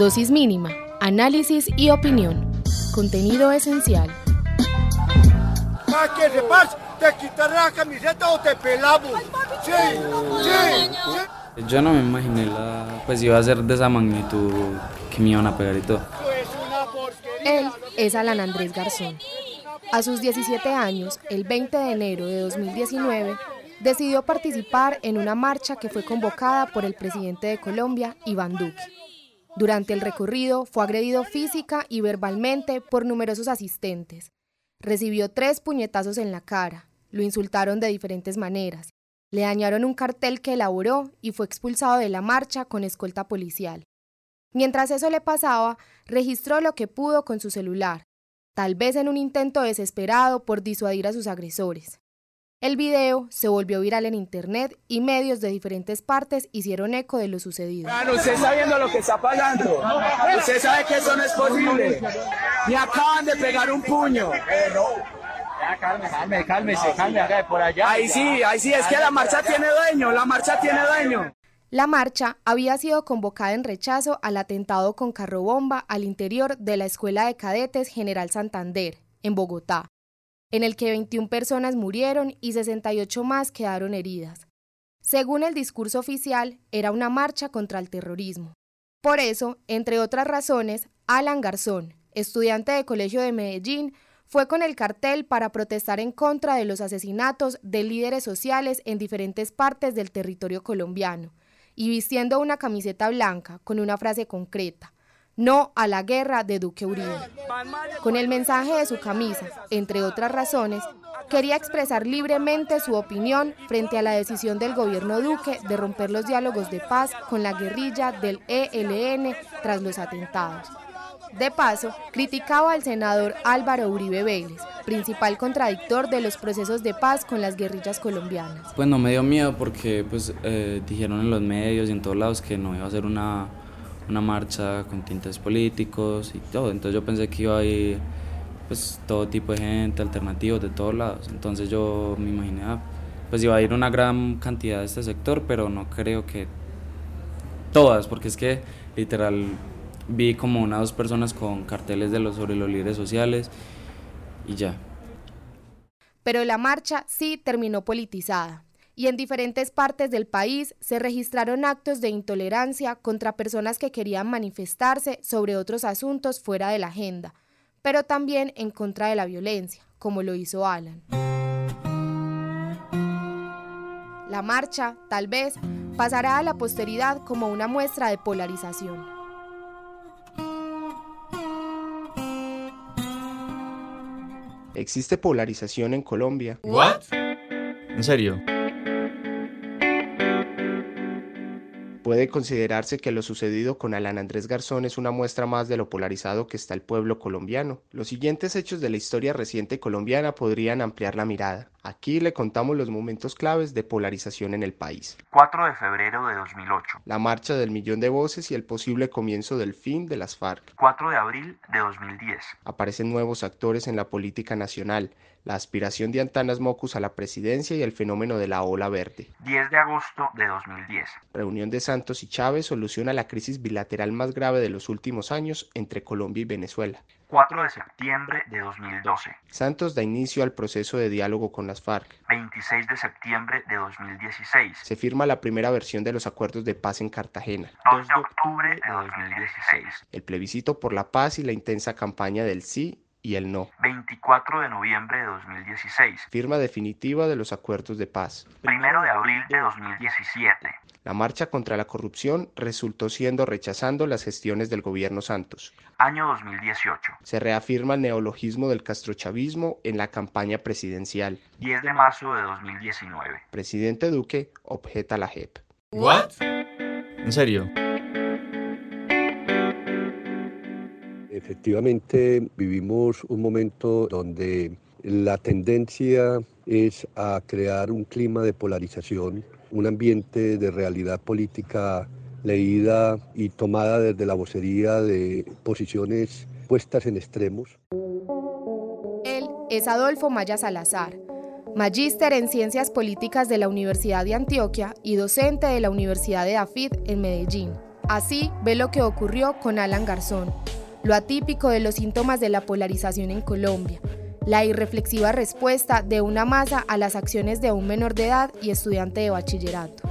Dosis mínima, análisis y opinión. Contenido esencial. Para que sepas, te quitaré la camiseta o te pelamos. Sí, sí, sí. Yo no me imaginé la, pues iba a ser de esa magnitud que me iban a pegar y todo. Él es Alan Andrés Garzón. A sus 17 años, el 20 de enero de 2019, decidió participar en una marcha que fue convocada por el presidente de Colombia, Iván Duque. Durante el recorrido fue agredido física y verbalmente por numerosos asistentes. Recibió tres puñetazos en la cara, lo insultaron de diferentes maneras, le dañaron un cartel que elaboró y fue expulsado de la marcha con escolta policial. Mientras eso le pasaba, registró lo que pudo con su celular, tal vez en un intento desesperado por disuadir a sus agresores. El video se volvió viral en internet y medios de diferentes partes hicieron eco de lo sucedido. Hermano, usted está viendo lo que está pasando. Usted sabe que eso no es posible. Me acaban de pegar un puño. Calme, cálmese, calme acá por allá. Ahí sí, ahí sí, es que la marcha tiene dueño, la marcha tiene dueño. La marcha había sido convocada en rechazo al atentado con carrobomba al interior de la Escuela de Cadetes General Santander, en Bogotá, en el que 21 personas murieron y 68 más quedaron heridas. Según el discurso oficial, era una marcha contra el terrorismo. Por eso, entre otras razones, Alan Garzón, estudiante de Colegio de Medellín, fue con el cartel para protestar en contra de los asesinatos de líderes sociales en diferentes partes del territorio colombiano, y vistiendo una camiseta blanca con una frase concreta, no a la guerra de Duque Uribe. Con el mensaje de su camisa, entre otras razones, quería expresar libremente su opinión frente a la decisión del gobierno Duque de romper los diálogos de paz con la guerrilla del ELN tras los atentados. De paso, criticaba al senador Álvaro Uribe Vélez, principal contradictor de los procesos de paz con las guerrillas colombianas. Pues no me dio miedo porque pues eh, dijeron en los medios y en todos lados que no iba a ser una, una marcha con tintes políticos y todo. Entonces yo pensé que iba a ir pues todo tipo de gente, alternativos de todos lados. Entonces yo me imaginé, ah, pues iba a ir una gran cantidad de este sector, pero no creo que todas, porque es que literal vi como una dos personas con carteles de los, sobre los líderes sociales y ya. Pero la marcha sí terminó politizada y en diferentes partes del país se registraron actos de intolerancia contra personas que querían manifestarse sobre otros asuntos fuera de la agenda, pero también en contra de la violencia, como lo hizo Alan. La marcha, tal vez, pasará a la posteridad como una muestra de polarización. Existe polarización en Colombia. ¿What? ¿En serio? Puede considerarse que lo sucedido con Alan Andrés Garzón es una muestra más de lo polarizado que está el pueblo colombiano. Los siguientes hechos de la historia reciente colombiana podrían ampliar la mirada. Aquí le contamos los momentos claves de polarización en el país. 4 de febrero de 2008. La marcha del millón de voces y el posible comienzo del fin de las FARC. 4 de abril de 2010. Aparecen nuevos actores en la política nacional, la aspiración de Antanas Mocus a la presidencia y el fenómeno de la ola verde. 10 de agosto de 2010. Reunión de Santos y Chávez soluciona la crisis bilateral más grave de los últimos años entre Colombia y Venezuela. 4 de septiembre de 2012. Santos da inicio al proceso de diálogo con las FARC. 26 de septiembre de 2016. Se firma la primera versión de los acuerdos de paz en Cartagena. 2 de octubre de 2016. El plebiscito por la paz y la intensa campaña del sí y el no. 24 de noviembre de 2016. Firma definitiva de los acuerdos de paz. 1 de abril de 2017. La marcha contra la corrupción resultó siendo rechazando las gestiones del gobierno Santos. Año 2018. Se reafirma el neologismo del castrochavismo en la campaña presidencial. 10 de marzo de 2019. Presidente Duque objeta la JEP. ¿What? ¿En serio? Efectivamente, vivimos un momento donde la tendencia es a crear un clima de polarización, un ambiente de realidad política leída y tomada desde la vocería de posiciones puestas en extremos. Él es Adolfo Maya Salazar, magíster en Ciencias Políticas de la Universidad de Antioquia y docente de la Universidad de Afid en Medellín. Así ve lo que ocurrió con Alan Garzón, lo atípico de los síntomas de la polarización en Colombia, la irreflexiva respuesta de una masa a las acciones de un menor de edad y estudiante de bachillerato.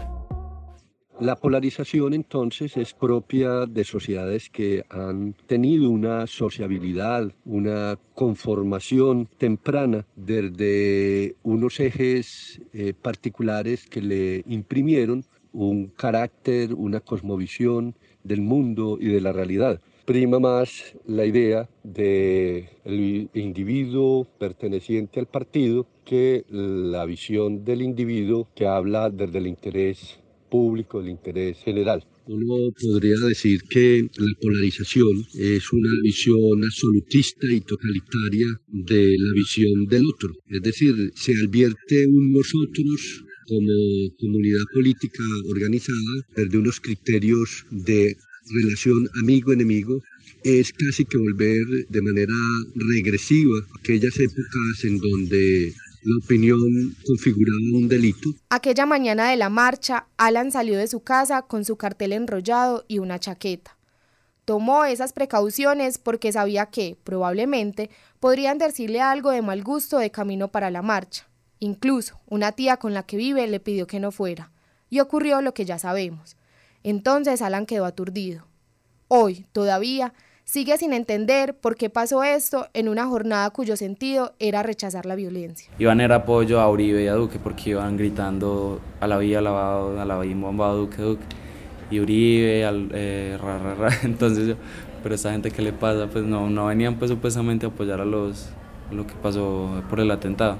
La polarización entonces es propia de sociedades que han tenido una sociabilidad, una conformación temprana desde unos ejes eh, particulares que le imprimieron un carácter, una cosmovisión del mundo y de la realidad. Prima más la idea del individuo perteneciente al partido que la visión del individuo que habla desde el interés público, el interés general. Uno podría decir que la polarización es una visión absolutista y totalitaria de la visión del otro. Es decir, se advierte un nosotros como comunidad política organizada desde unos criterios de relación amigo-enemigo es casi que volver de manera regresiva aquellas épocas en donde la opinión configuraba un delito. Aquella mañana de la marcha, Alan salió de su casa con su cartel enrollado y una chaqueta. Tomó esas precauciones porque sabía que, probablemente, podrían decirle algo de mal gusto de camino para la marcha. Incluso, una tía con la que vive le pidió que no fuera. Y ocurrió lo que ya sabemos. Entonces Alan quedó aturdido. Hoy, todavía, sigue sin entender por qué pasó esto en una jornada cuyo sentido era rechazar la violencia. Iban a dar apoyo a Uribe y a Duque porque iban gritando a la vía, a la, a la vía, bomba, Duque, Duque. Y Uribe, al, eh, ra, ra, ra. Entonces yo, pero esta gente que le pasa, pues no, no venían pues supuestamente a apoyar a los, lo que pasó por el atentado.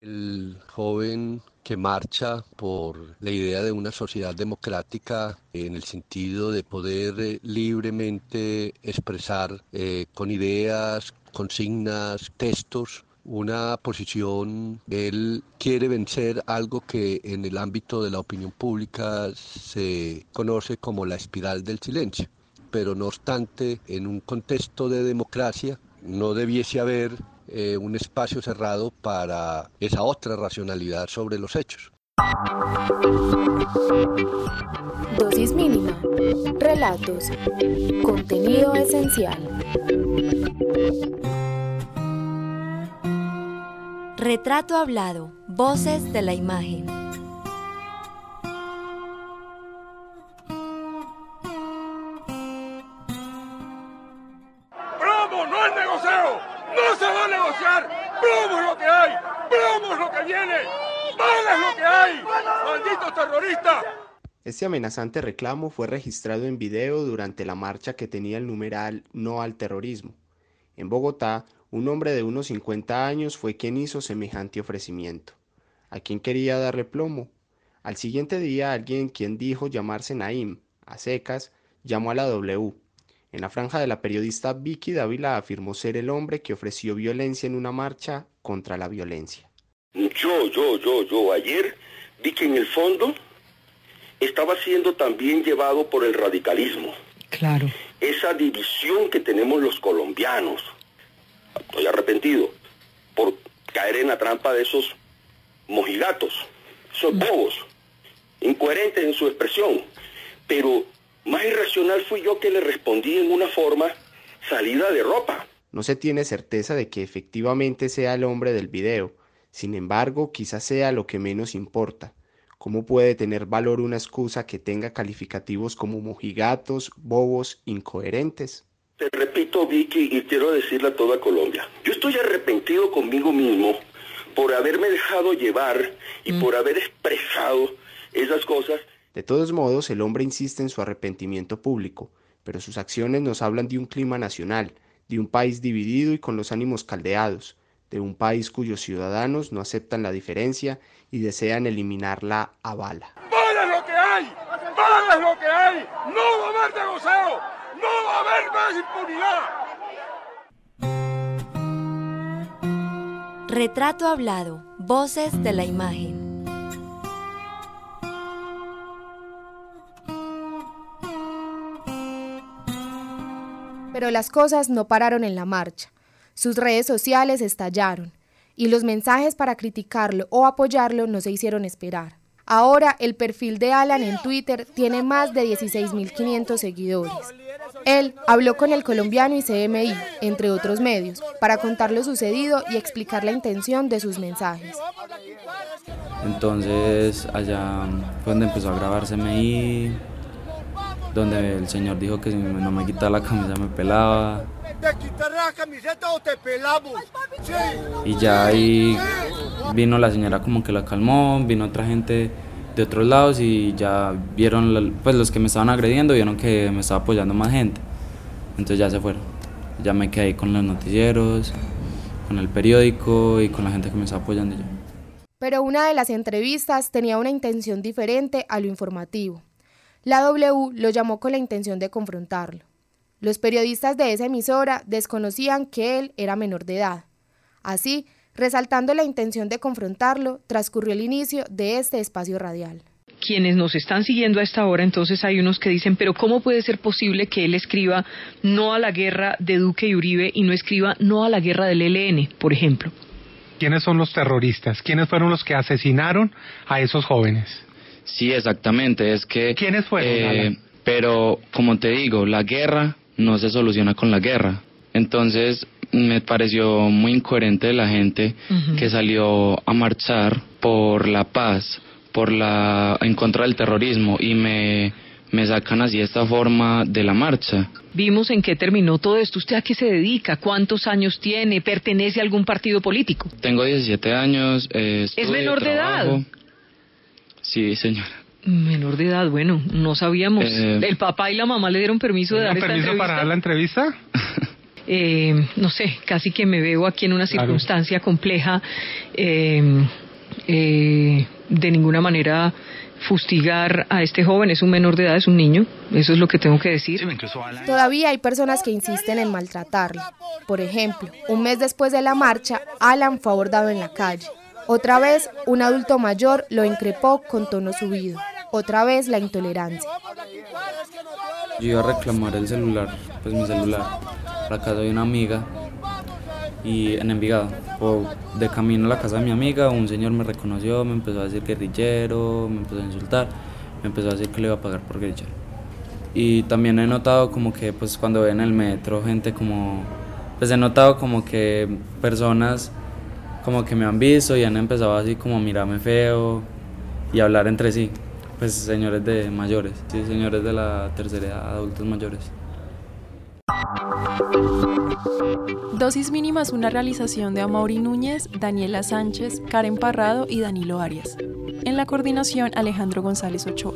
El joven que marcha por la idea de una sociedad democrática en el sentido de poder eh, libremente expresar eh, con ideas, consignas, textos una posición, él quiere vencer algo que en el ámbito de la opinión pública se conoce como la espiral del silencio. Pero no obstante, en un contexto de democracia no debiese haber eh, un espacio cerrado para esa otra racionalidad sobre los hechos. Dosis mínima. Relatos. Contenido esencial. Retrato hablado. Voces de la imagen. ¡Malditos terroristas! Este amenazante reclamo fue registrado en video durante la marcha que tenía el numeral No al terrorismo. En Bogotá, un hombre de unos 50 años fue quien hizo semejante ofrecimiento. ¿A quién quería darle plomo? Al siguiente día alguien quien dijo llamarse Naim, a secas, llamó a la W. En la franja de la periodista Vicky Dávila afirmó ser el hombre que ofreció violencia en una marcha contra la violencia. Yo, yo, yo, yo, ayer vi que en el fondo estaba siendo también llevado por el radicalismo. Claro. Esa división que tenemos los colombianos. Estoy arrepentido por caer en la trampa de esos mojigatos, esos bobos, incoherentes en su expresión. Pero más irracional fui yo que le respondí en una forma salida de ropa. No se tiene certeza de que efectivamente sea el hombre del video. Sin embargo, quizás sea lo que menos importa. ¿Cómo puede tener valor una excusa que tenga calificativos como mojigatos, bobos, incoherentes? Te repito, Vicky, y quiero decirle a toda Colombia, yo estoy arrepentido conmigo mismo por haberme dejado llevar y por haber expresado esas cosas. De todos modos, el hombre insiste en su arrepentimiento público, pero sus acciones nos hablan de un clima nacional, de un país dividido y con los ánimos caldeados, de un país cuyos ciudadanos no aceptan la diferencia y desean eliminarla a bala. ¡Bala es lo que hay! ¡Bala es lo que hay! ¡No va a haber negocio! ¡No va a haber más impunidad! Retrato hablado. Voces de la imagen. Pero las cosas no pararon en la marcha. Sus redes sociales estallaron y los mensajes para criticarlo o apoyarlo no se hicieron esperar. Ahora el perfil de Alan en Twitter tiene más de 16.500 seguidores. Él habló con el colombiano y CMI, entre otros medios, para contar lo sucedido y explicar la intención de sus mensajes. Entonces allá donde empezó a grabar CMI, donde el señor dijo que si no me quitaba la camisa me pelaba. La camiseta o te pelamos. Y ya ahí vino la señora como que la calmó, vino otra gente de otros lados y ya vieron, pues los que me estaban agrediendo vieron que me estaba apoyando más gente. Entonces ya se fueron. Ya me quedé con los noticieros, con el periódico y con la gente que me estaba apoyando ya. Pero una de las entrevistas tenía una intención diferente a lo informativo. La W lo llamó con la intención de confrontarlo. Los periodistas de esa emisora desconocían que él era menor de edad. Así, resaltando la intención de confrontarlo, transcurrió el inicio de este espacio radial. Quienes nos están siguiendo a esta hora, entonces hay unos que dicen, pero ¿cómo puede ser posible que él escriba no a la guerra de Duque y Uribe y no escriba no a la guerra del ELN, por ejemplo? ¿Quiénes son los terroristas? ¿Quiénes fueron los que asesinaron a esos jóvenes? Sí, exactamente. Es que. ¿Quiénes fueron? Eh, pero, como te digo, la guerra no se soluciona con la guerra. Entonces, me pareció muy incoherente la gente que salió a marchar por la paz, por la en contra del terrorismo y me me sacan así esta forma de la marcha. Vimos en qué terminó todo esto. ¿Usted a qué se dedica? ¿Cuántos años tiene? ¿Pertenece a algún partido político? Tengo 17 años. Eh, ¿Es menor de edad? Sí, señora. Menor de edad, bueno, no sabíamos. Eh, ¿El papá y la mamá le dieron permiso de dar esta permiso para dar la entrevista? Eh, no sé, casi que me veo aquí en una circunstancia compleja. Eh, de ninguna manera fustigar a este joven, es un menor de edad, es un niño, eso es lo que tengo que decir. Todavía hay personas que insisten en maltratarlo. Por ejemplo, un mes después de la marcha, Alan fue abordado en la calle. Otra vez, un adulto mayor lo increpó con tono subido. Otra vez, la intolerancia. Yo iba a reclamar el celular, pues mi celular, la casa de una amiga y en Envigado. O de camino a la casa de mi amiga, un señor me reconoció, me empezó a decir guerrillero, me empezó a insultar, me empezó a decir que le iba a pagar por guerrillero. Y también he notado como que pues cuando ven en el metro gente como, pues he notado como que personas como que me han visto y han empezado así como a mirarme feo y hablar entre sí. Pues señores de mayores, sí, señores de la tercera edad, adultos mayores. Dosis mínima es una realización de Amaury Núñez, Daniela Sánchez, Karen Parrado y Danilo Arias. En la coordinación, Alejandro González Ochoa.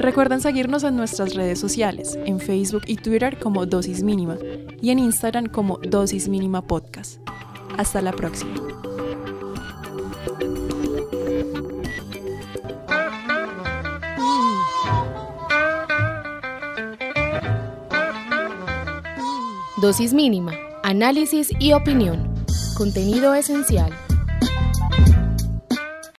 Recuerden seguirnos en nuestras redes sociales, en Facebook y Twitter como Dosis Mínima y en Instagram como Dosis Mínima Podcast. Hasta la próxima. Dosis mínima, análisis y opinión. Contenido esencial.